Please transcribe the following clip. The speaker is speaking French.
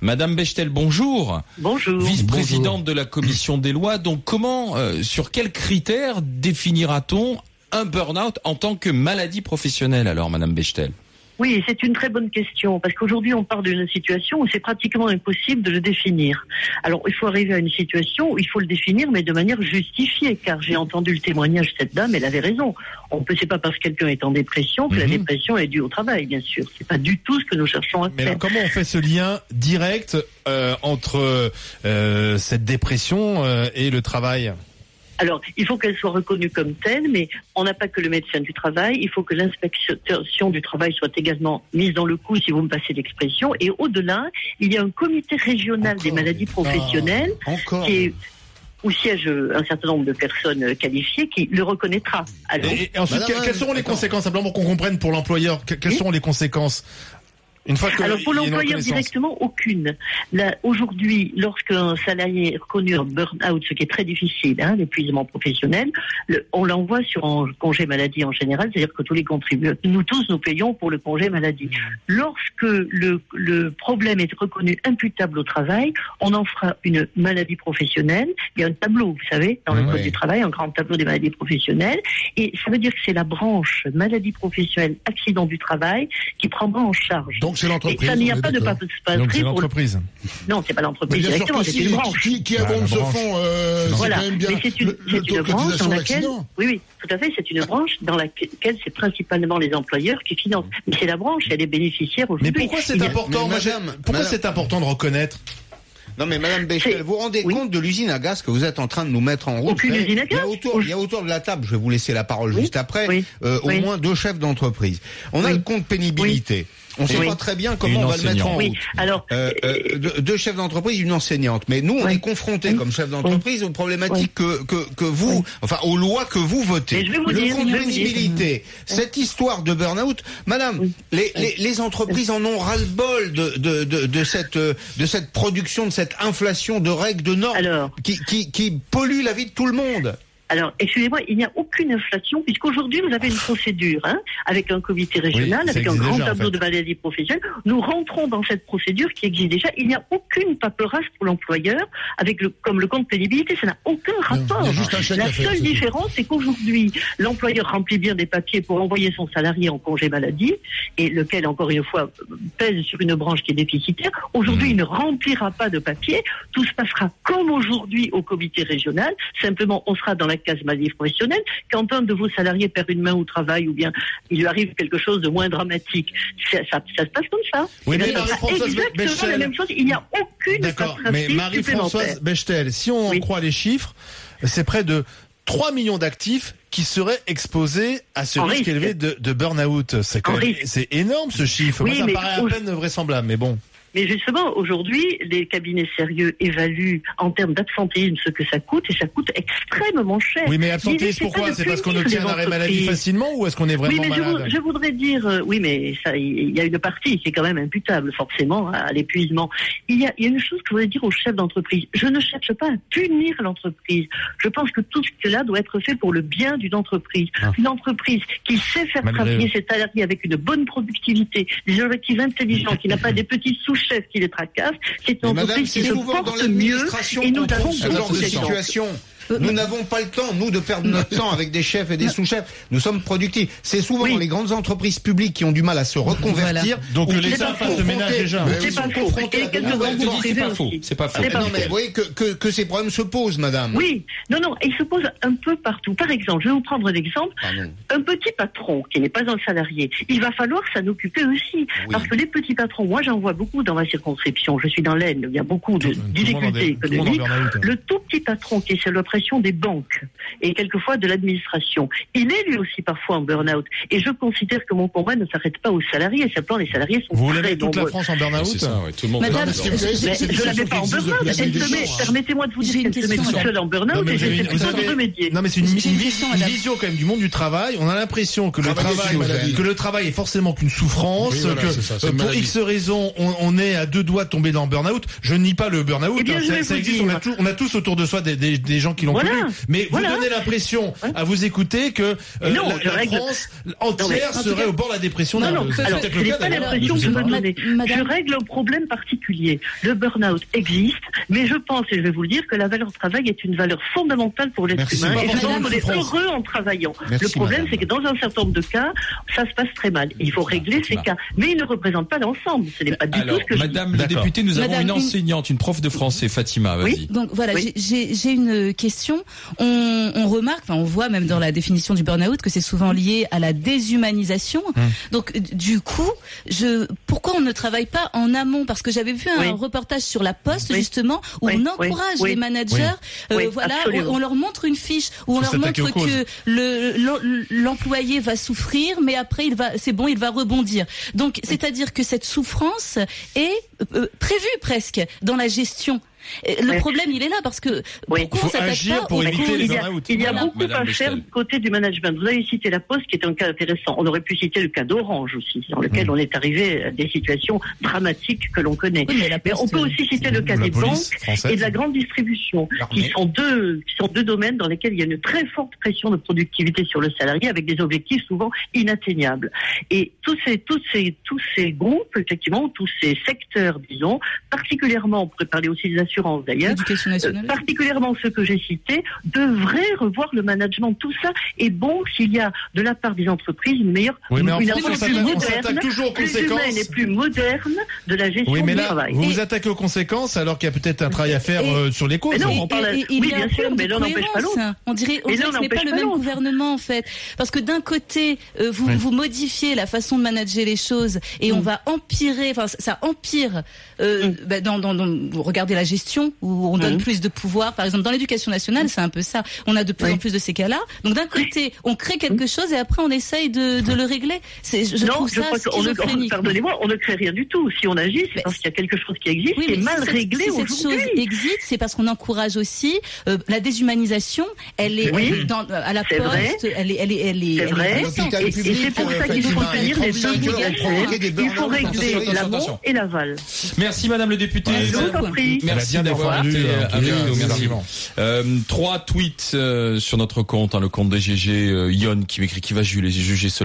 Madame Bechtel, bonjour. Bonjour. Vice-présidente de la commission des lois. Donc comment, euh, sur quels critères définira-t-on un burn-out en tant que maladie professionnelle alors, Madame Bechtel? Oui, c'est une très bonne question parce qu'aujourd'hui on part d'une situation où c'est pratiquement impossible de le définir. Alors il faut arriver à une situation où il faut le définir mais de manière justifiée car j'ai entendu le témoignage de cette dame, elle avait raison. On peut c'est pas parce que quelqu'un est en dépression que la Mhm. dépression est due au travail bien sûr. C'est pas du tout ce que nous cherchons à Mais faire. alors, comment on fait ce lien direct euh, entre euh, cette dépression euh, et le travail? Alors, il faut qu'elle soit reconnue comme telle, mais on n'a pas que le médecin du travail, il faut que l'inspection du travail soit également mise dans le coup, si vous me passez l'expression. Et au-delà, il y a un comité régional des maladies professionnelles Encore. qui est où siègent euh, un certain nombre de personnes qualifiées qui le reconnaîtra. Alors, Et, et ensuite, Madame, quelles seront les attends. conséquences Simplement pour qu'on comprenne pour l'employeur, que- quelles Oui. seront les conséquences une fois que Alors pour l'employeur directement, aucune. Aujourd'hui, lorsqu'un salarié est reconnu en burn-out, ce qui est très difficile, hein, l'épuisement professionnel, le- on l'envoie sur un congé maladie en général, c'est-à-dire que tous les contributeurs, nous tous, nous payons pour le congé maladie. Lorsque le, le problème est reconnu imputable au travail, on en fera une maladie professionnelle. Il y a un tableau, vous savez, dans le code du travail, un grand tableau des maladies professionnelles, et ça veut dire que c'est la branche maladie professionnelle, accident du travail, qui prendra en charge. Donc c'est l'entreprise. ça n'y a pas de Donc c'est l'entreprise. Non, c'est pas Mais l'entreprise directement, c'est une branche. qui, qui abonde ce fonds, Voilà, mais c'est une, branche dans laquelle, oui, oui, tout à fait, c'est une branche dans laquelle c'est principalement les employeurs qui financent. Mais c'est la branche, elle est bénéficiaire Mais aujourd'hui. pourquoi c'est Il y a- important Mais madame, Pourquoi c'est important de reconnaître Non mais Madame C'est- vous vous rendez oui. compte de l'usine à gaz que vous êtes en train de nous mettre en route Aucune usine à il y a gaz. autour, il y a autour de la table, je vais vous laisser la parole Oui. juste après, Oui. euh, au moins deux chefs d'entreprise. On a le compte pénibilité. On ne sait Oui. pas très bien Une comment on va le mettre en route. Oui, alors, Euh, euh, deux, chefs d'entreprise, une enseignante. Mais nous, on Oui. est confrontés Oui. comme chefs d'entreprise aux problématiques que, que, que vous, enfin aux lois que vous votez. Mais je vais vous le dire, compte pénibilité, cette histoire de burn-out, Madame, Oui. les, les, les entreprises en ont ras-le-bol de, de, de, de cette, euh, de cette production, de cette inflation de règles, de normes Alors. qui, qui, qui pollue la vie de tout le monde. Alors, excusez-moi, il n'y a aucune inflation, puisqu'aujourd'hui, vous avez une procédure, hein, avec un comité régional, avec un grand déjà, en tableau fait. de maladies professionnelles. Nous rentrons dans cette procédure qui existe déjà. Il n'y a aucune paperasse pour l'employeur, avec le, comme le compte pénibilité, ça n'a aucun rapport. La faire, seule différence, c'est qu'aujourd'hui, l'employeur remplit bien des papiers pour envoyer son salarié en congé maladie, et lequel, encore une fois, pèse sur une branche qui est déficitaire. Aujourd'hui, il ne remplira pas de papiers. Tout se passera comme aujourd'hui au comité régional. Simplement, on sera dans la case maladie professionnelle. Quand un de vos salariés perd une main au travail ou bien il lui arrive quelque chose de moins dramatique, ça, ça- ça se passe comme ça. Oui, mais Marie-Françoise Bechtel- la même chose. Il n'y a aucune D'accord, mais. Marie-Françoise Bechtel, si on Oui. croit les chiffres, c'est près de 3 millions d'actifs qui seraient exposés à ce risque, risque. élevé de, de burn-out. C'est énorme ce chiffre. Oui, Moi, ça me paraît à peine vraisemblable, mais bon. Mais justement, aujourd'hui, les cabinets sérieux évaluent en termes d'absentéisme ce que ça coûte et ça coûte extrêmement cher. Oui, mais absentéisme, pourquoi C'est parce qu'on obtient un arrêt maladie facilement ou est-ce qu'on est Oui, vraiment mais je, malade vou- je voudrais dire, euh, oui, mais ça, il y a une partie qui est quand même imputable, forcément, à l'épuisement. Il y, a, il y a une chose que je voudrais dire aux chefs d'entreprise. Je ne cherche pas à punir l'entreprise. Je pense que tout cela doit être fait pour le bien d'une entreprise. Ah. Une entreprise qui sait faire Malgré travailler ses salariés avec une bonne productivité, des objectifs intelligents, qui n'a pas des petits qui les c'est une entreprise qui se souvent dans porte mieux et nous avons ce beaucoup de situation. Nous n'avons pas le temps, nous, de perdre notre temps avec des chefs et des sous-chefs. Nous sommes productifs. C'est souvent Oui. les grandes entreprises publiques qui ont du mal à se reconvertir. Donc que qui l'État fasse le ménage déjà. Mais C'est ils pas faux. C'est pas faux. C'est pas faux. C'est pas Non, faux. mais vous voyez que, que, que ces problèmes se posent, madame. Oui, non, non, il se pose un peu partout. Par exemple, je vais vous prendre un exemple. Pardon. Un petit patron qui n'est pas un salarié, il va falloir s'en occuper aussi. Oui. Parce que les petits patrons, moi j'en vois beaucoup dans ma circonscription, je suis dans l'Aisne, il y a beaucoup de Tout le difficultés tout le économiques. Le tout petit patron qui est sous l'oppression des banques et quelquefois de l'administration, il est lui aussi parfois en burn-out. Et je considère que mon combat ne s'arrête pas aux salariés, simplement les salariés sont Vous voulez très toute la. France en burn-out ouais, tout le monde. Madame, je ne la mets situations pas en burn-out. permettez-moi de vous dire une qu'elle se met question, toute seule en burn-out et plutôt vous avez- remédier. non, mais c'est une, vision quand même du monde du travail. On a l'impression que le Travailler, travail, que le travail est forcément qu'une souffrance, Oui, voilà, que euh, pour. X raisons, on, on est à deux doigts de tomber dans le burn-out. Je nie pas le burn-out. Eh hein, ça, existe. On a, tous, on a tous autour de soi des, des, des gens qui l'ont Voilà. connu. Mais Voilà. vous donnez l'impression, à vous écouter, que euh, Non, la, je la règle- France Non, entière tout serait cas- au bord de la dépression. Non, d'un- non, c'est alors, peut-être ce le n'est cas, pas l'impression que Je je donner. Madame- Je règle un problème particulier. Le burn-out existe, mais je pense, et je vais vous le dire, que la valeur travail est une valeur fondamentale pour l'être humain. Et je pense qu'on est heureux en travaillant. Merci, le problème, c'est que dans un certain nombre de cas, ça se passe très mal. Il faut régler ces cas. Mais ils ne représentent pas l'ensemble. Ce n'est pas du Alors, tout ce que je. Madame le D'accord. député, nous avons Madame, une enseignante, une prof de français, Fatima, vas-y. Oui. Donc voilà, Oui. j'ai une question. On, on remarque, enfin on voit même dans la définition du burn-out que c'est souvent lié à la déshumanisation. Donc euh, du coup, je pourquoi on ne travaille pas en amont? Parce que j'avais vu un Oui. reportage sur la Poste Oui. justement où Oui, on encourage oui. les managers. euh, Oui, voilà, on, leur montre une fiche où on leur montre que le l'em- l'employé va souffrir, mais après il va, c'est bon, il va rebondir. Donc c'est-à-dire que cette souffrance est euh, prévue presque dans la gestion. Et Le problème, il est là parce que Oui. pourquoi Il on faut s'attaque agir pas pour aux éviter causes les il y a, burn-out. il y a Voilà. beaucoup Madame à faire du côté du management. Vous avez cité la Poste, qui est un cas intéressant. On aurait pu citer le cas d'Orange aussi, dans lequel Mmh. on est arrivé à des situations dramatiques que l'on connaît. Oui, mais la Mais on peut aussi citer le cas des banques française. et de la grande distribution, qui sont deux, qui sont deux domaines dans lesquels il y a une très forte pression de productivité sur le salarié, avec des objectifs souvent inatteignables. Et tous ces, tous ces, tous ces groupes, effectivement, tous ces secteurs, disons, particulièrement, on pourrait parler aussi des assurances d'ailleurs, euh, particulièrement ceux que j'ai cités, devraient revoir le management. Tout ça est bon s'il y a de la part des entreprises une meilleure, Oui, mais en une France, plus moderne, toujours aux plus conséquences. humaine et plus moderne de la gestion Oui, mais du là, travail. vous Et- vous attaquez aux conséquences alors qu'il y a peut-être un travail à faire Et- euh, sur les causes. Mais non, hein. on parle- et- et il oui, bien sûr, mais de l'un n'empêche pas l'autre. On dirait, on dirait que ce n'est pas le même gouvernement en fait, parce que d'un côté euh, vous modifiez la façon de manager les choses et on Mm. va empirer, enfin ça empire. Euh, Mm. bah, dans, dans, dans, vous regardez la gestion où on donne Mm. plus de pouvoir. Par exemple, dans l'éducation nationale, c'est un peu ça. On a de plus Oui. en plus de ces cas-là. Donc d'un côté, on crée quelque chose et après on essaye de, de le régler. C'est, je non, trouve je ça crois qu'on ne, schizophrénique. pardonnez-moi, on ne crée rien du tout. Si on agit, c'est Mais parce qu'il y a quelque chose qui existe, Oui, qui est mal si réglé si cette chose aujourd'hui. existe, c'est parce qu'on encourage aussi euh, la déshumanisation. Elle est, Oui, elle est dans, à la poste, vrai. elle est, elle est, elle est, C'est elle est vrai. Et, c'est pour euh, ça qu'il faut tenir les deux 35 bouts heures, on provoquait des Il faut régler l'amont et l'aval. Merci Madame le député. Ouais, Je vous en prie. Elle a Merci bien d'avoir été avec oui, nous. ses Merci. arguments. Euh, trois tweets euh, sur notre compte, hein, le compte des GG. Euh, Yon qui m'écrit qui va juger, juger